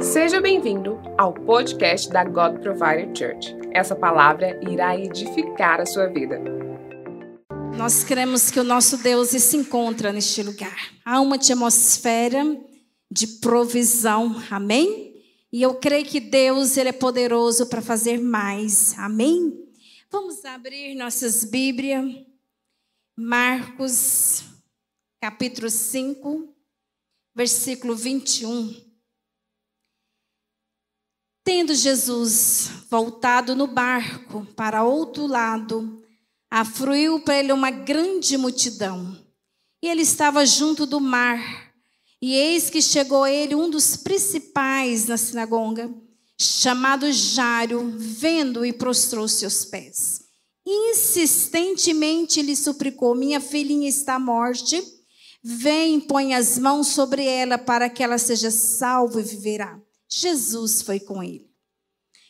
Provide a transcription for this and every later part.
Seja bem-vindo ao podcast da God Provider Church. Essa palavra irá edificar a sua vida. Nós cremos que o nosso Deus se encontra neste lugar. Há uma atmosfera de provisão. Amém? E eu creio que Deus ele é poderoso para fazer mais. Amém? Vamos abrir nossas Bíblias. Marcos, capítulo 5, versículo 21. Tendo Jesus voltado no barco para outro lado, afluiu para ele uma grande multidão. E ele estava junto do mar. E eis que chegou a ele um dos principais na sinagoga, chamado Jário, vendo e prostrou seus pés. Insistentemente lhe suplicou: Minha filhinha está morte. Vem, põe as mãos sobre ela para que ela seja salva e viverá. Jesus foi com ele.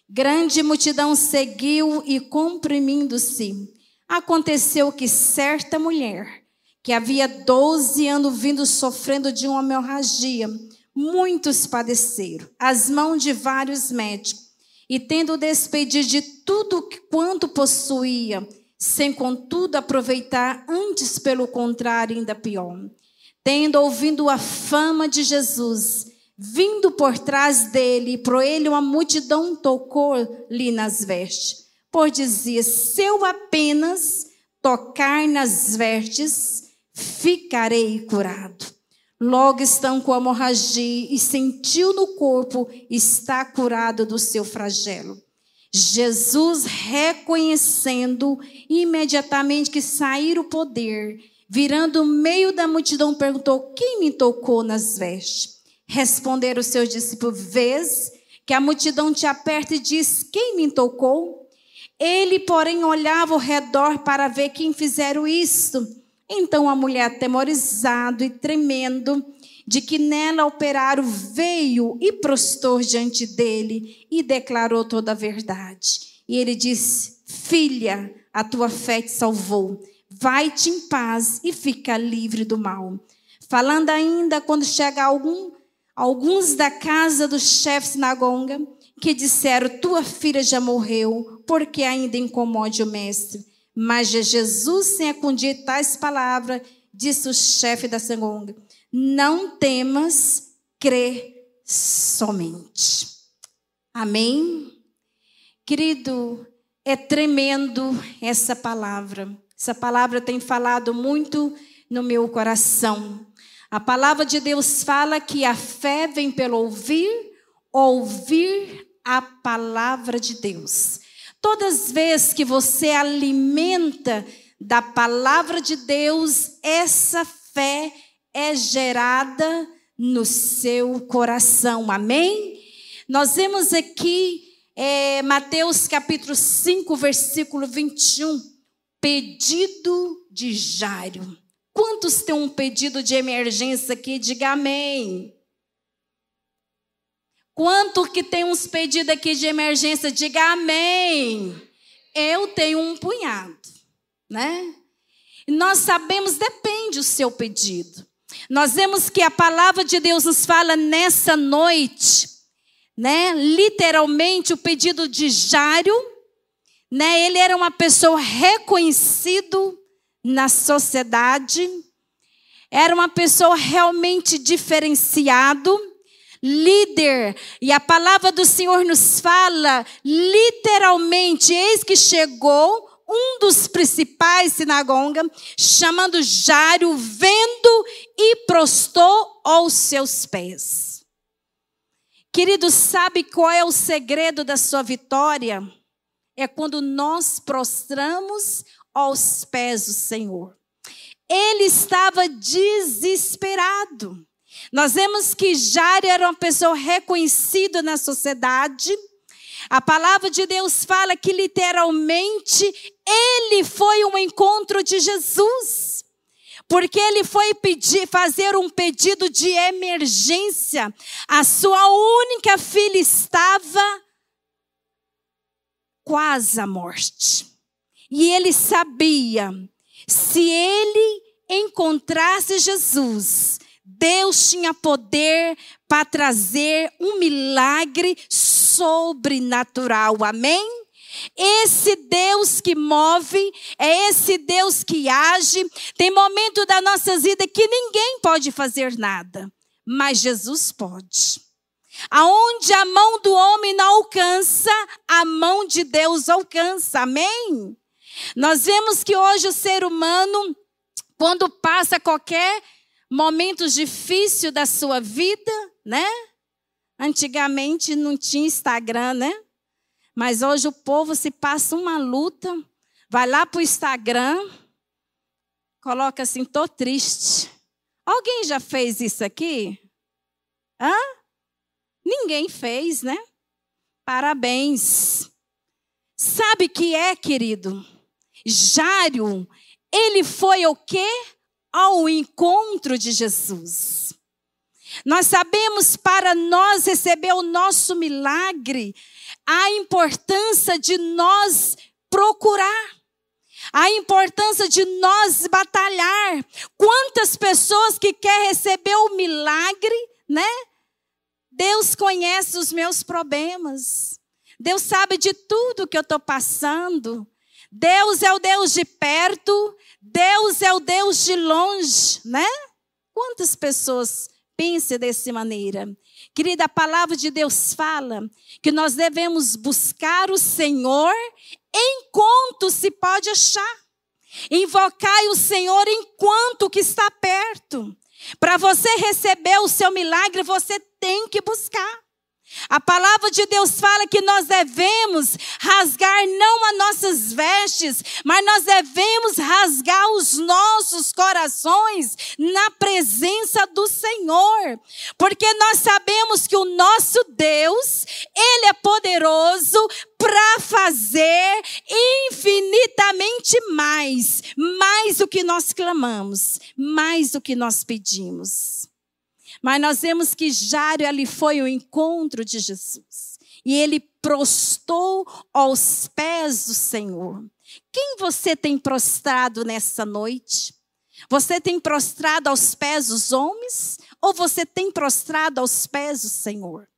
Grande multidão seguiu e, comprimindo-se, aconteceu que certa mulher, que havia 12 anos vindo sofrendo de uma hemorragia, muitos padeceram, as mãos de vários médicos, e tendo despedido de tudo quanto possuía, sem contudo aproveitar, antes pelo contrário, ainda pior. Tendo ouvido a fama de Jesus, Vindo por trás dele, por ele uma multidão tocou-lhe nas vestes. Por dizia: Se eu apenas tocar nas vestes, ficarei curado. Logo estão com a hemorragia e sentiu no corpo, está curado do seu flagelo. Jesus, reconhecendo imediatamente que sair o poder, virando no meio da multidão, perguntou: Quem me tocou nas vestes? Responderam os seus discípulos: Vês que a multidão te aperta e diz: Quem me tocou? Ele, porém, olhava ao redor para ver quem fizeram isto. Então a mulher, atemorizado e tremendo, de que nela operaram, veio e prostou diante dele e declarou toda a verdade. E ele disse: Filha, a tua fé te salvou. Vai-te em paz e fica livre do mal. Falando ainda, quando chega algum alguns da casa do chefe sinagoga que disseram: Tua filha já morreu, porque ainda incomode o mestre. Mas Jesus, sem acudir tais palavras, disse o chefe da sinagoga: Não temas, crê somente. Amém? Querido, é tremendo essa palavra. Essa palavra tem falado muito no meu coração. A palavra de Deus fala que a fé vem pelo ouvir, ouvir a palavra de Deus. Todas as vezes que você alimenta da palavra de Deus, essa fé é gerada no seu coração. Amém? Nós vemos aqui é, Mateus capítulo 5, versículo 21, pedido de Jairo. Quantos têm um pedido de emergência aqui? Diga amém. Quanto que tem uns pedidos aqui de emergência? Diga amém. Eu tenho um punhado, né? E nós sabemos, depende o seu pedido. Nós vemos que a palavra de Deus nos fala nessa noite, né? Literalmente o pedido de Jário, né? Ele era uma pessoa reconhecido na sociedade, era uma pessoa realmente diferenciado, líder. E a palavra do Senhor nos fala literalmente, eis que chegou um dos principais sinagoga, chamando Jário, vendo e prostou aos seus pés. Querido, sabe qual é o segredo da sua vitória? É quando nós prostramos aos pés do Senhor. Ele estava desesperado. Nós vemos que Jário era uma pessoa reconhecida na sociedade. A palavra de Deus fala que literalmente ele foi um encontro de Jesus. Porque ele foi pedir, fazer um pedido de emergência. A sua única filha estava quase à morte. E ele sabia, se ele encontrasse Jesus, Deus tinha poder para trazer um milagre sobrenatural. Amém? Esse Deus que move, é esse Deus que age. Tem momento da nossa vida que ninguém pode fazer nada, mas Jesus pode. Aonde a mão do homem não alcança, a mão de Deus alcança. Amém? Nós vemos que hoje o ser humano, quando passa qualquer momento difícil da sua vida, né? Antigamente não tinha Instagram, né? Mas hoje o povo se passa uma luta, vai lá para o Instagram, coloca assim, tô triste. Alguém já fez isso aqui? Hã? Ninguém fez, né? Parabéns. Sabe que é, querido? Jário, ele foi o quê? Ao encontro de Jesus. Nós sabemos para nós receber o nosso milagre, a importância de nós procurar, a importância de nós batalhar. Quantas pessoas que quer receber o milagre, né? Deus conhece os meus problemas. Deus sabe de tudo que eu estou passando. Deus é o Deus de perto, Deus é o Deus de longe, né? Quantas pessoas pensam dessa maneira? Querida, a palavra de Deus fala que nós devemos buscar o Senhor enquanto se pode achar. Invocai o Senhor enquanto que está perto. Para você receber o seu milagre, você tem que buscar. A palavra de Deus fala que nós devemos rasgar não as nossas vestes, mas nós devemos rasgar os nossos corações na presença do Senhor. Porque nós sabemos que o nosso Deus, ele é poderoso para fazer infinitamente mais, mais do que nós clamamos, mais do que nós pedimos. Mas nós vemos que Jário ali foi o encontro de Jesus. E ele prostou aos pés do Senhor. Quem você tem prostrado nessa noite? Você tem prostrado aos pés dos homens ou você tem prostrado aos pés do Senhor?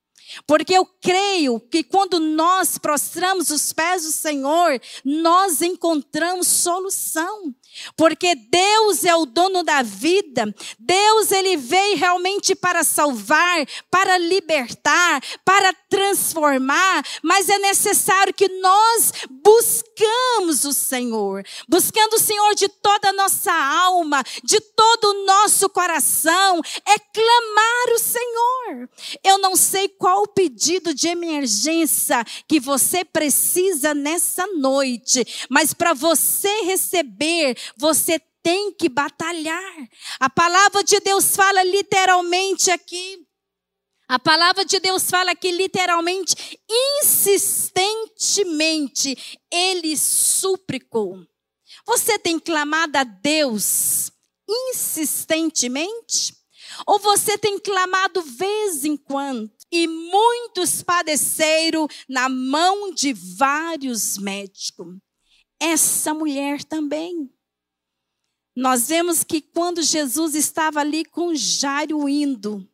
Porque eu creio que quando nós prostramos os pés do Senhor, nós encontramos solução. Porque Deus é o dono da vida. Deus ele veio realmente para salvar, para libertar, para transformar, mas é necessário que nós buscamos o Senhor. Buscando o Senhor de toda a nossa alma, de todo o nosso coração, é clamar o Senhor. Eu não sei qual o pedido de emergência que você precisa nessa noite, mas para você receber você tem que batalhar. A palavra de Deus fala literalmente aqui. A palavra de Deus fala aqui literalmente, insistentemente, ele suplicou. Você tem clamado a Deus insistentemente? Ou você tem clamado vez em quando? E muitos padeceram na mão de vários médicos. Essa mulher também. Nós vemos que quando Jesus estava ali com Jairo indo,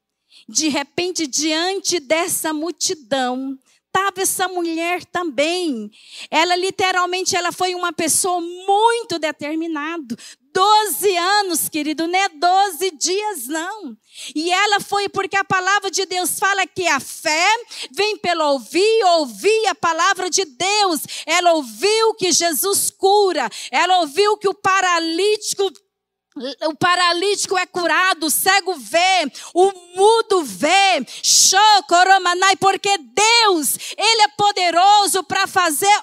de repente, diante dessa multidão, estava essa mulher também. Ela literalmente ela foi uma pessoa muito determinada. Doze anos, querido, não é doze dias, não. E ela foi porque a palavra de Deus fala que a fé vem pelo ouvir, ouvir a palavra de Deus. Ela ouviu que Jesus cura, ela ouviu que o paralítico o paralítico é curado, o cego vê, o mudo vê, chocoromanai, porque Deus, Ele é poderoso para fazer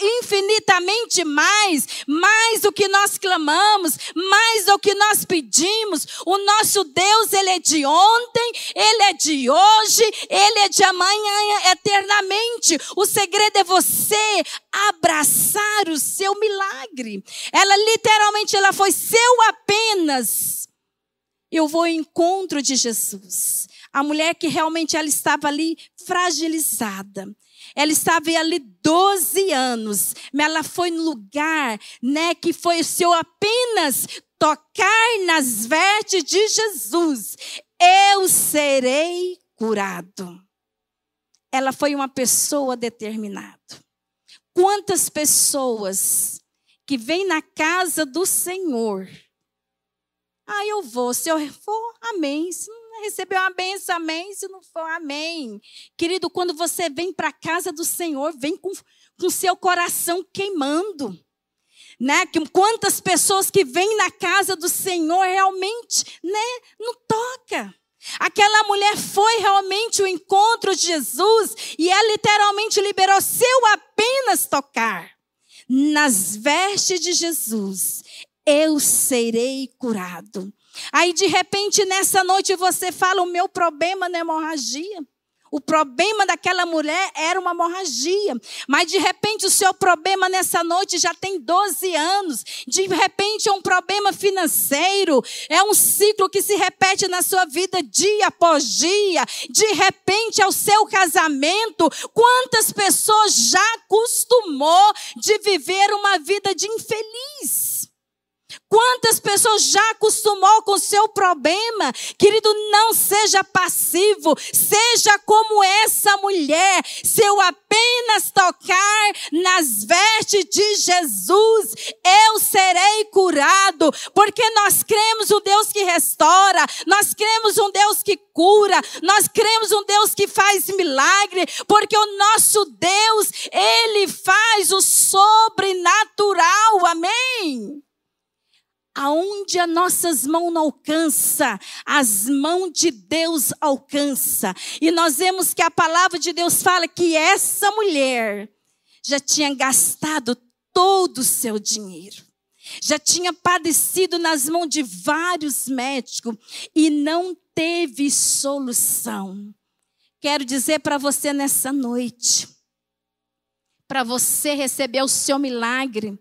infinitamente mais, mais do que nós clamamos, mais do que nós pedimos. O nosso Deus, Ele é de ontem, Ele é de hoje, Ele é de amanhã eternamente. O segredo é você abraçar o seu milagre. Ela literalmente, ela foi seu apenas. Eu vou ao encontro de Jesus. A mulher que realmente ela estava ali fragilizada. Ela estava ali 12 anos, mas ela foi no lugar, né, que foi o seu apenas tocar nas vestes de Jesus, eu serei curado. Ela foi uma pessoa determinada. Quantas pessoas que vêm na casa do Senhor. Ah, eu vou. Se eu for, amém. Se não receber uma benção, amém. Se não for, amém. Querido, quando você vem para a casa do Senhor, vem com, com seu coração queimando. Né? Quantas pessoas que vêm na casa do Senhor realmente, né, não toca. Aquela mulher foi realmente o encontro de Jesus e ela literalmente liberou seu apenas tocar nas vestes de Jesus, eu serei curado. Aí de repente nessa noite você fala: o meu problema não é hemorragia. O problema daquela mulher era uma hemorragia. Mas de repente o seu problema nessa noite já tem 12 anos. De repente é um problema financeiro. É um ciclo que se repete na sua vida dia após dia. De repente é o seu casamento. Quantas pessoas já acostumou de viver uma vida de infeliz? Quantas pessoas já acostumou com o seu problema? Querido, não seja passivo, seja como essa mulher. Se eu apenas tocar nas vestes de Jesus, eu serei curado, porque nós cremos um Deus que restaura, nós cremos um Deus que cura, nós cremos um Deus que faz milagre, porque o nosso Deus, ele faz o sobrenatural. Amém aonde as nossas mãos não alcança, as mãos de Deus alcança. E nós vemos que a palavra de Deus fala que essa mulher já tinha gastado todo o seu dinheiro. Já tinha padecido nas mãos de vários médicos e não teve solução. Quero dizer para você nessa noite, para você receber o seu milagre,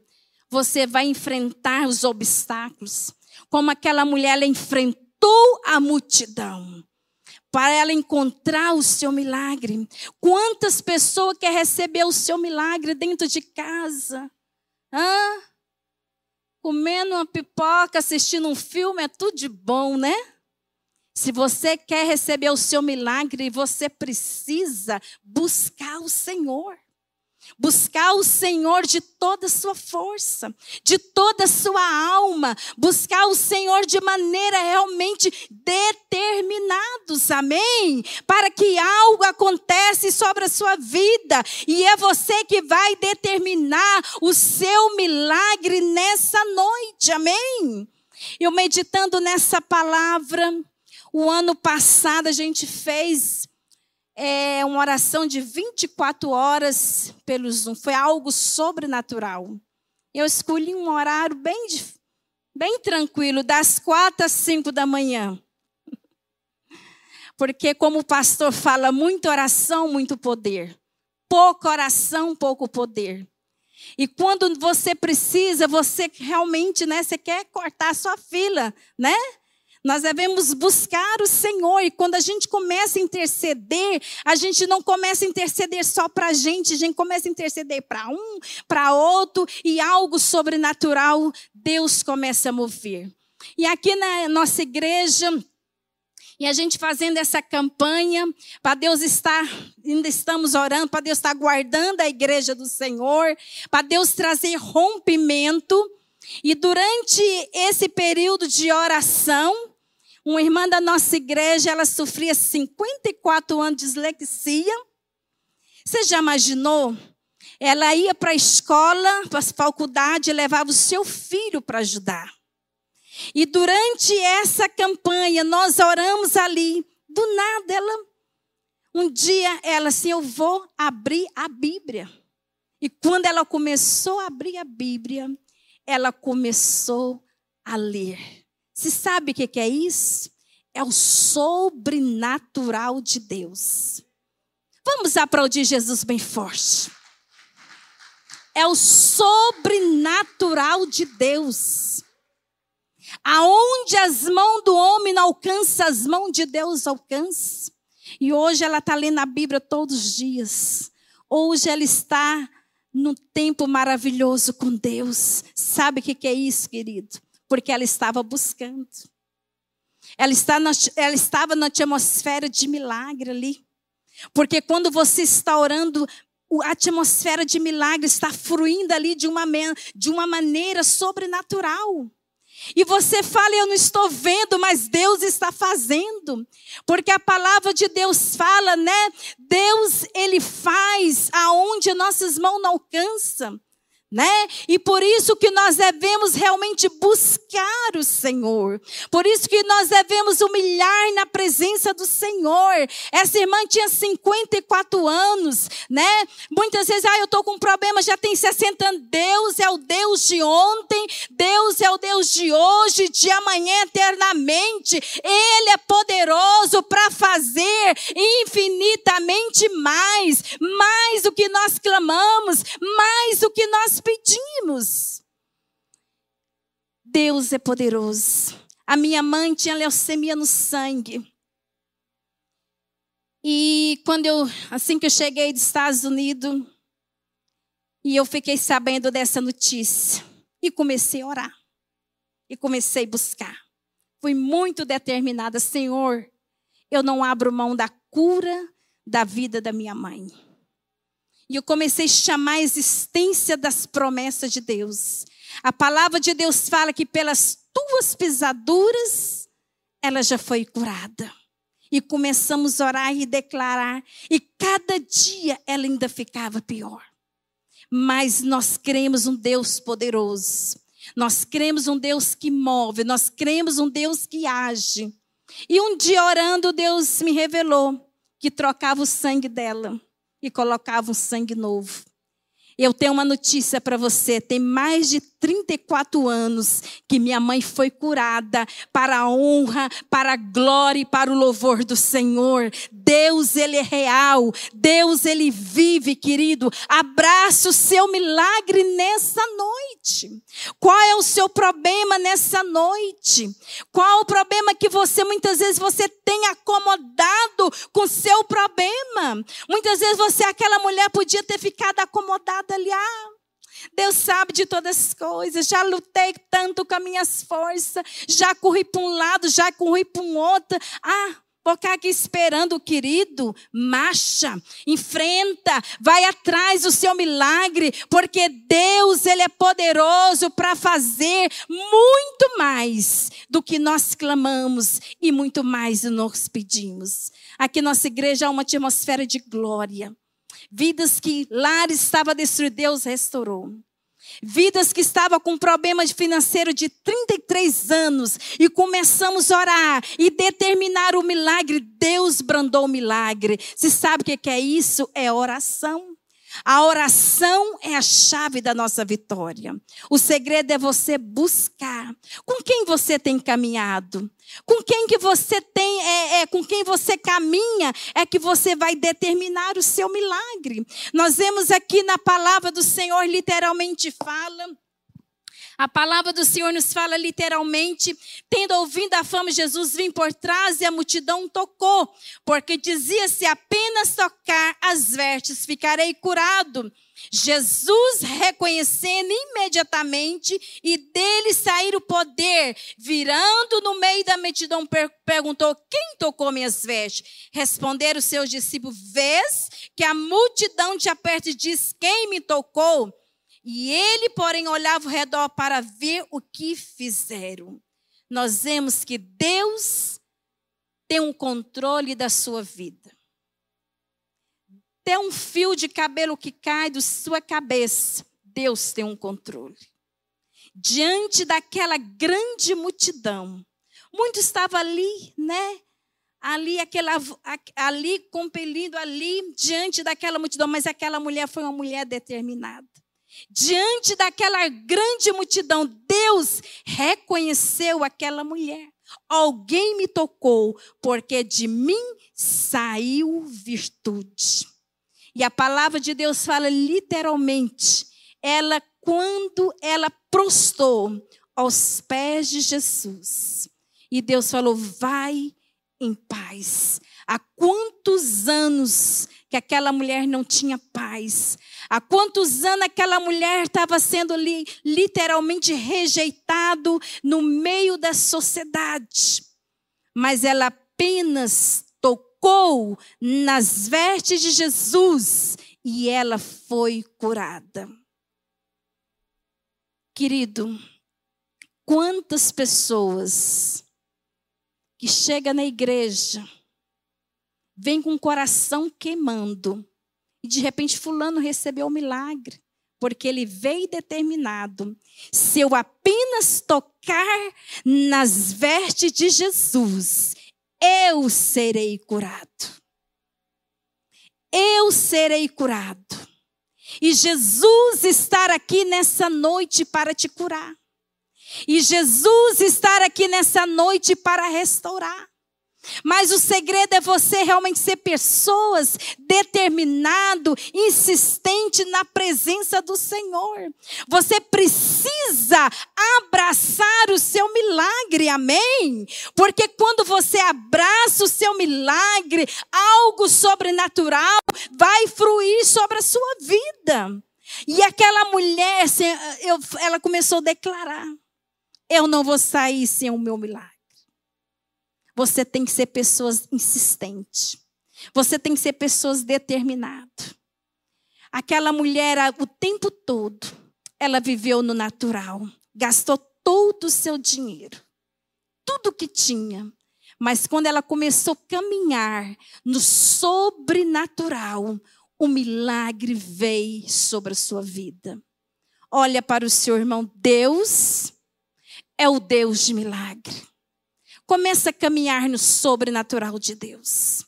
você vai enfrentar os obstáculos. Como aquela mulher, ela enfrentou a multidão para ela encontrar o seu milagre. Quantas pessoas quer receber o seu milagre dentro de casa? Hã? Comendo uma pipoca, assistindo um filme, é tudo de bom, né? Se você quer receber o seu milagre, você precisa buscar o Senhor. Buscar o Senhor de toda a sua força, de toda a sua alma, buscar o Senhor de maneira realmente determinados, amém? Para que algo acontece sobre a sua vida e é você que vai determinar o seu milagre nessa noite, amém? Eu meditando nessa palavra, o ano passado a gente fez é uma oração de 24 horas pelo Zoom. Foi algo sobrenatural. Eu escolhi um horário bem, bem tranquilo, das quatro às cinco da manhã. Porque, como o pastor fala, muita oração, muito poder. Pouca oração, pouco poder. E quando você precisa, você realmente, né, você quer cortar a sua fila, né? Nós devemos buscar o Senhor. E quando a gente começa a interceder, a gente não começa a interceder só para a gente, a gente começa a interceder para um, para outro, e algo sobrenatural Deus começa a mover. E aqui na nossa igreja, e a gente fazendo essa campanha, para Deus estar, ainda estamos orando, para Deus estar guardando a igreja do Senhor, para Deus trazer rompimento. E durante esse período de oração, uma irmã da nossa igreja, ela sofria 54 anos de dislexia. Você já imaginou? Ela ia para a escola, para a faculdade, levava o seu filho para ajudar. E durante essa campanha, nós oramos ali. Do nada, ela, um dia, ela assim: Eu vou abrir a Bíblia. E quando ela começou a abrir a Bíblia, ela começou a ler. Se sabe o que é isso? É o sobrenatural de Deus. Vamos aplaudir Jesus bem forte. É o sobrenatural de Deus. Aonde as mãos do homem não alcançam, as mãos de Deus alcançam. E hoje ela está lendo a Bíblia todos os dias. Hoje ela está no tempo maravilhoso com Deus. Sabe o que é isso, querido? Porque ela estava buscando. Ela, está na, ela estava na atmosfera de milagre ali. Porque quando você está orando, a atmosfera de milagre está fluindo ali de uma, de uma maneira sobrenatural. E você fala, eu não estou vendo, mas Deus está fazendo. Porque a palavra de Deus fala, né? Deus, ele faz aonde nossas mãos não alcançam né? E por isso que nós devemos realmente buscar o Senhor. Por isso que nós devemos humilhar na presença do Senhor. Essa irmã tinha 54 anos, né? Muitas vezes, ah, eu tô com um problema, já tem 60 anos. Deus é o Deus de ontem, Deus é o Deus de hoje, de amanhã eternamente. Ele é poderoso para fazer infinitamente mais, mais do que nós clamamos, mais do que nós pedimos. Deus é poderoso. A minha mãe tinha leucemia no sangue. E quando eu, assim que eu cheguei dos Estados Unidos, e eu fiquei sabendo dessa notícia, e comecei a orar. E comecei a buscar. Fui muito determinada, Senhor, eu não abro mão da cura da vida da minha mãe. E eu comecei a chamar a existência das promessas de Deus. A palavra de Deus fala que pelas tuas pisaduras ela já foi curada. E começamos a orar e declarar, e cada dia ela ainda ficava pior. Mas nós cremos um Deus poderoso. Nós cremos um Deus que move, nós cremos um Deus que age. E um dia orando, Deus me revelou que trocava o sangue dela e colocava um sangue novo. Eu tenho uma notícia para você. Tem mais de 34 anos que minha mãe foi curada para a honra, para a glória e para o louvor do Senhor. Deus, Ele é real. Deus, Ele vive, querido. Abraça o seu milagre nessa noite. Qual é o seu problema nessa noite? Qual o problema que você, muitas vezes, você tem acomodado com seu problema? Muitas vezes você, aquela mulher, podia ter ficado acomodada ali. Ah, Deus sabe de todas as coisas. Já lutei tanto com as minhas forças. Já corri para um lado, já corri para um outro. Ah, Vou ficar aqui esperando, querido. Marcha, enfrenta, vai atrás do seu milagre, porque Deus, Ele é poderoso para fazer muito mais do que nós clamamos e muito mais do que nós pedimos. Aqui nossa igreja há uma atmosfera de glória. Vidas que lares estava destruído, Deus restaurou. Vidas que estavam com problemas financeiro de 33 anos e começamos a orar e determinar o milagre, Deus brandou o milagre. Você sabe o que é isso? É oração. A oração é a chave da nossa vitória. O segredo é você buscar. Com quem você tem caminhado? Com quem que você tem, é, é, com quem você caminha, é que você vai determinar o seu milagre. Nós vemos aqui na palavra do Senhor, literalmente fala a palavra do Senhor nos fala literalmente, tendo ouvido a fama Jesus, vim por trás e a multidão tocou, porque dizia-se apenas tocar as vestes, ficarei curado. Jesus, reconhecendo imediatamente e dele sair o poder, virando no meio da multidão, perguntou: Quem tocou minhas vestes? Responderam seus discípulos: Vês que a multidão te aperta e diz: Quem me tocou? E ele, porém, olhava ao redor para ver o que fizeram. Nós vemos que Deus tem um controle da sua vida. Tem um fio de cabelo que cai da sua cabeça, Deus tem um controle. Diante daquela grande multidão, muitos estavam ali, né? Ali, aquela, ali, compelido ali, diante daquela multidão, mas aquela mulher foi uma mulher determinada. Diante daquela grande multidão, Deus reconheceu aquela mulher. Alguém me tocou, porque de mim saiu virtude. E a palavra de Deus fala literalmente, ela quando ela prostou aos pés de Jesus. E Deus falou: "Vai em paz". Há quantos anos que que aquela mulher não tinha paz. Há quantos anos aquela mulher estava sendo li, literalmente rejeitado no meio da sociedade. Mas ela apenas tocou nas vestes de Jesus e ela foi curada. Querido, quantas pessoas que chegam na igreja vem com o coração queimando e de repente fulano recebeu o um milagre, porque ele veio determinado. Se eu apenas tocar nas vestes de Jesus, eu serei curado. Eu serei curado. E Jesus estar aqui nessa noite para te curar. E Jesus estar aqui nessa noite para restaurar. Mas o segredo é você realmente ser pessoas determinado, insistente na presença do Senhor. Você precisa abraçar o seu milagre, amém? Porque quando você abraça o seu milagre, algo sobrenatural vai fruir sobre a sua vida. E aquela mulher, ela começou a declarar: Eu não vou sair sem o meu milagre. Você tem que ser pessoas insistentes. Você tem que ser pessoas determinadas. Aquela mulher, o tempo todo, ela viveu no natural. Gastou todo o seu dinheiro. Tudo que tinha. Mas quando ela começou a caminhar no sobrenatural, o milagre veio sobre a sua vida. Olha para o seu irmão, Deus é o Deus de milagre. Começa a caminhar no sobrenatural de Deus.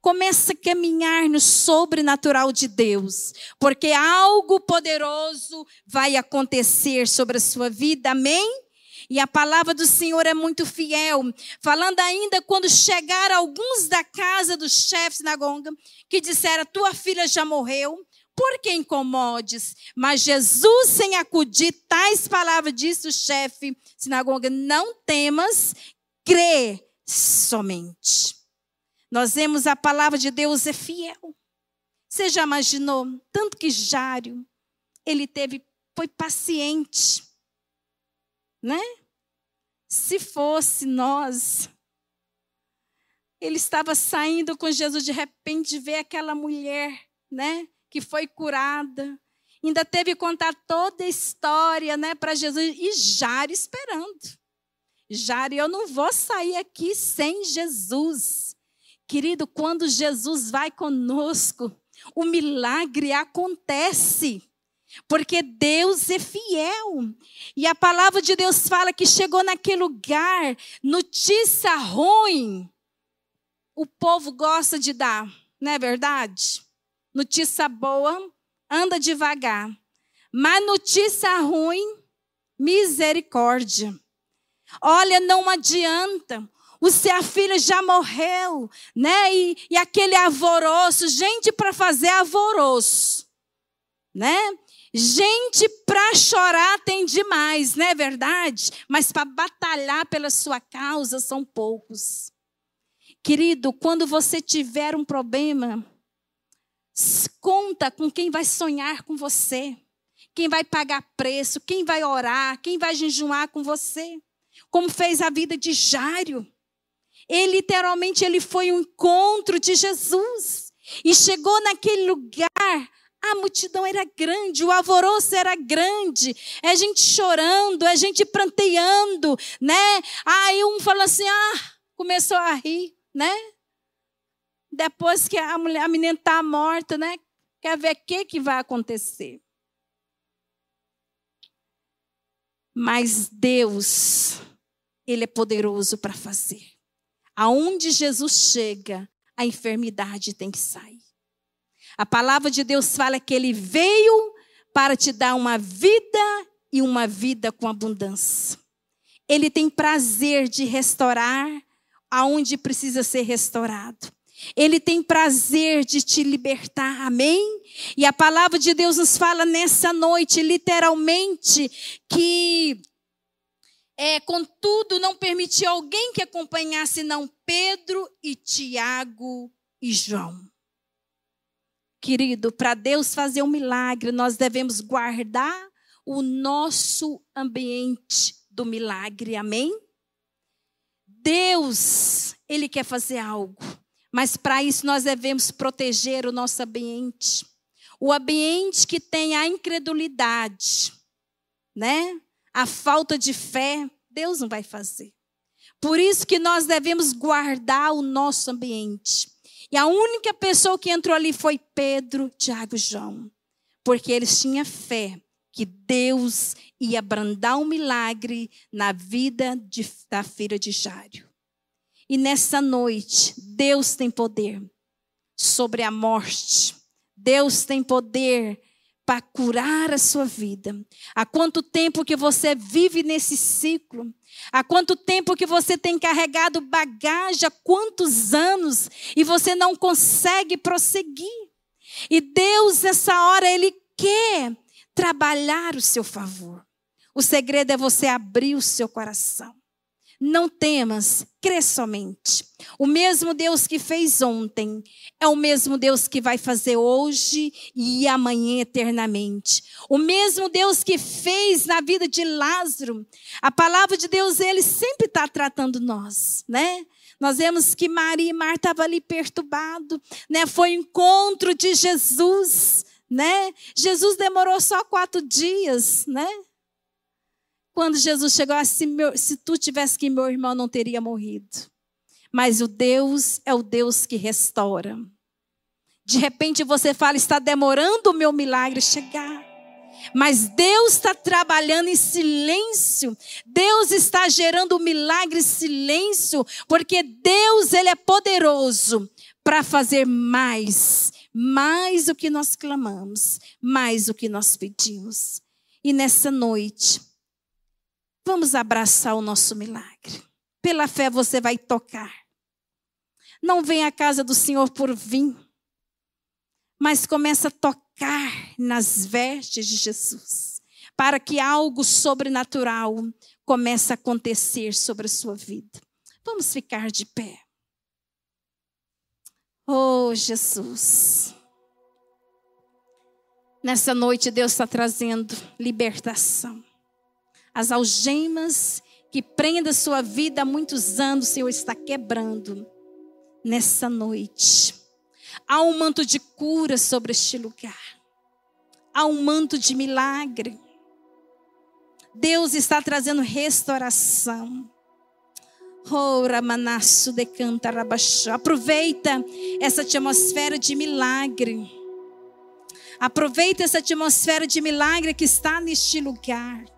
Começa a caminhar no sobrenatural de Deus, porque algo poderoso vai acontecer sobre a sua vida. Amém? E a palavra do Senhor é muito fiel. Falando ainda quando chegaram alguns da casa do chefe sinagoga, que disseram: Tua filha já morreu, por que incomodes? Mas Jesus, sem acudir tais palavras, disse o chefe sinagoga: Não temas, crê somente. Nós vemos a palavra de Deus é fiel. Você já imaginou tanto que Jário ele teve foi paciente, né? Se fosse nós, ele estava saindo com Jesus de repente vê aquela mulher, né, que foi curada. Ainda teve que contar toda a história, né, para Jesus e Jário esperando. Jari, eu não vou sair aqui sem Jesus. Querido, quando Jesus vai conosco, o milagre acontece. Porque Deus é fiel. E a palavra de Deus fala que chegou naquele lugar, notícia ruim. O povo gosta de dar, não é verdade? Notícia boa, anda devagar. Mas notícia ruim, misericórdia. Olha, não adianta. O seu filho já morreu, né? E, e aquele alvoroço, gente para fazer alvoroço, né? Gente para chorar tem demais, não é verdade? Mas para batalhar pela sua causa são poucos. Querido, quando você tiver um problema, conta com quem vai sonhar com você, quem vai pagar preço, quem vai orar, quem vai jejuar com você como fez a vida de Jário. Ele literalmente ele foi um encontro de Jesus e chegou naquele lugar. A multidão era grande, o alvoroço era grande, é gente chorando, é gente pranteando, né? Aí um falou assim: ah, começou a rir, né? Depois que a, mulher, a menina está morta, né? Quer ver o que, que vai acontecer. Mas Deus ele é poderoso para fazer. Aonde Jesus chega, a enfermidade tem que sair. A palavra de Deus fala que ele veio para te dar uma vida e uma vida com abundância. Ele tem prazer de restaurar aonde precisa ser restaurado. Ele tem prazer de te libertar, amém? E a palavra de Deus nos fala nessa noite, literalmente, que é, contudo, não permitiu alguém que acompanhasse não Pedro e Tiago e João. Querido, para Deus fazer um milagre, nós devemos guardar o nosso ambiente do milagre. Amém? Deus, Ele quer fazer algo, mas para isso nós devemos proteger o nosso ambiente. O ambiente que tem a incredulidade, né? A falta de fé, Deus não vai fazer. Por isso que nós devemos guardar o nosso ambiente. E a única pessoa que entrou ali foi Pedro, Tiago e João. Porque eles tinham fé que Deus ia brandar um milagre na vida de, da filha de Jário. E nessa noite, Deus tem poder sobre a morte. Deus tem poder para curar a sua vida. Há quanto tempo que você vive nesse ciclo? Há quanto tempo que você tem carregado bagagem? Há quantos anos? E você não consegue prosseguir. E Deus, nessa hora, Ele quer trabalhar o seu favor. O segredo é você abrir o seu coração. Não temas, crê somente. O mesmo Deus que fez ontem é o mesmo Deus que vai fazer hoje e amanhã eternamente. O mesmo Deus que fez na vida de Lázaro. A palavra de Deus, ele sempre está tratando nós, né? Nós vemos que Maria e Marta estavam ali perturbado, né? Foi o encontro de Jesus, né? Jesus demorou só quatro dias, né? Quando Jesus chegou assim, meu, se tu tivesse que meu irmão não teria morrido. Mas o Deus é o Deus que restaura. De repente você fala, está demorando o meu milagre chegar. Mas Deus está trabalhando em silêncio. Deus está gerando um milagre em silêncio, porque Deus ele é poderoso para fazer mais, mais o que nós clamamos, mais o que nós pedimos. E nessa noite, Vamos abraçar o nosso milagre. Pela fé você vai tocar. Não vem à casa do Senhor por vir, mas começa a tocar nas vestes de Jesus, para que algo sobrenatural comece a acontecer sobre a sua vida. Vamos ficar de pé. Oh, Jesus. Nessa noite, Deus está trazendo libertação as algemas que prendem a sua vida há muitos anos, o Senhor está quebrando nessa noite. Há um manto de cura sobre este lugar. Há um manto de milagre. Deus está trazendo restauração. Aproveita essa atmosfera de milagre. Aproveita essa atmosfera de milagre que está neste lugar.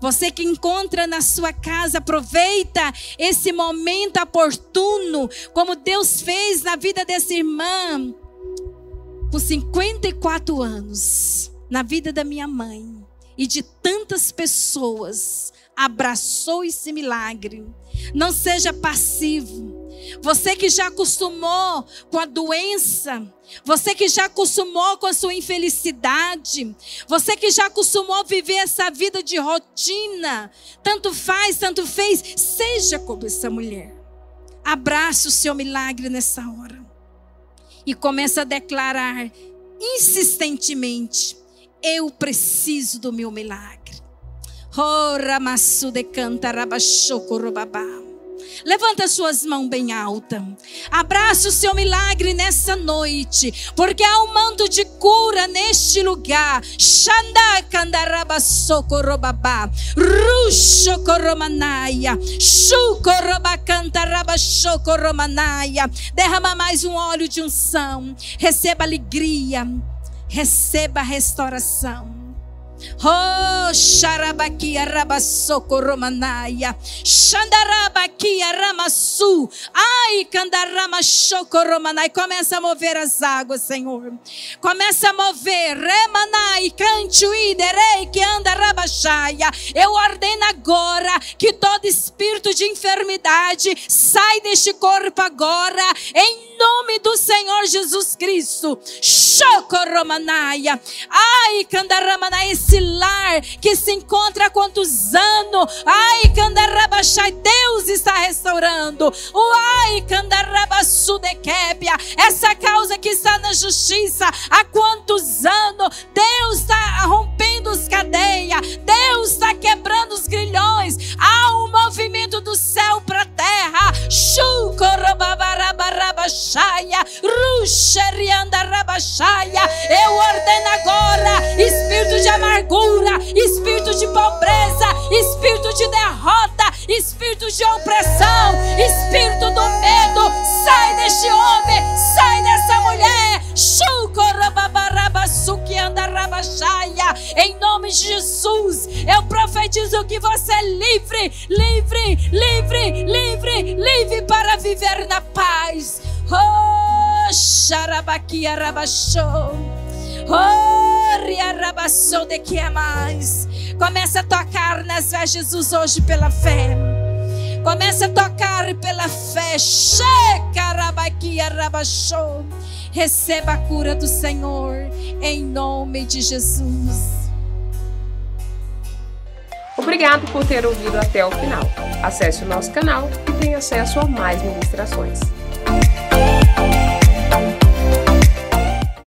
Você que encontra na sua casa, aproveita esse momento oportuno, como Deus fez na vida dessa irmã, com 54 anos, na vida da minha mãe e de tantas pessoas, abraçou esse milagre. Não seja passivo. Você que já acostumou com a doença, você que já acostumou com a sua infelicidade, você que já acostumou viver essa vida de rotina, tanto faz, tanto fez, seja como essa mulher. Abrace o seu milagre nessa hora e comece a declarar insistentemente: eu preciso do meu milagre. Oh, ramassu de canta rabachoko robabá. Levanta suas mãos bem alta. Abraça o seu milagre nessa noite, porque há um manto de cura neste lugar. Xandá candaraba socorrobabá. Ruxo coromanaia. Chucoroba cantaraba chocoromanaia. Derrama mais um óleo de unção. Receba alegria. Receba restauração. Oh, xarabaquia rabasoco romanaia. Xandarabaquia ramassu. Ai, candarama choco romanai. Começa a mover as águas, Senhor. Começa a mover. Remanai, cante iderei que anda rabachaia. Eu ordeno agora que todo espírito de enfermidade sai deste corpo agora. Em nome do Senhor Jesus Cristo. Chocoromanaia. Ai, Candaramanaia, esse lar que se encontra há quantos anos. Ai, Candarabachai, Deus está restaurando. Ai, Candarabasudekébia, essa causa que está na justiça há quantos anos. Deus está rompendo os cadeias. Deus está quebrando os grilhões. Há um movimento do céu para a terra. Eu ordeno agora espírito de amargura, espírito de pobreza, espírito de derrota, espírito de opressão, espírito do medo. Sai deste homem, sai dessa mulher. Em nome de Jesus, eu profetizo que você é livre, livre, livre, livre, livre para viver xarabaquia rabachou. Oh, de que é mais. Começa a tocar nas vestes Jesus hoje pela fé. Começa a tocar pela fé. Rabachou. Receba a cura do Senhor em nome de Jesus. Obrigado por ter ouvido até o final. Acesse o nosso canal e tenha acesso a mais ministrações.